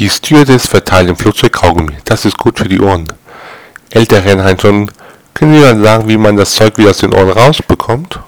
Die Stewardess verteilt im Flugzeug Kaugummi. Das ist gut für die Ohren. Ältere Rennheim schon. Können Sie mal sagen, wie man das Zeug wieder aus den Ohren rausbekommt?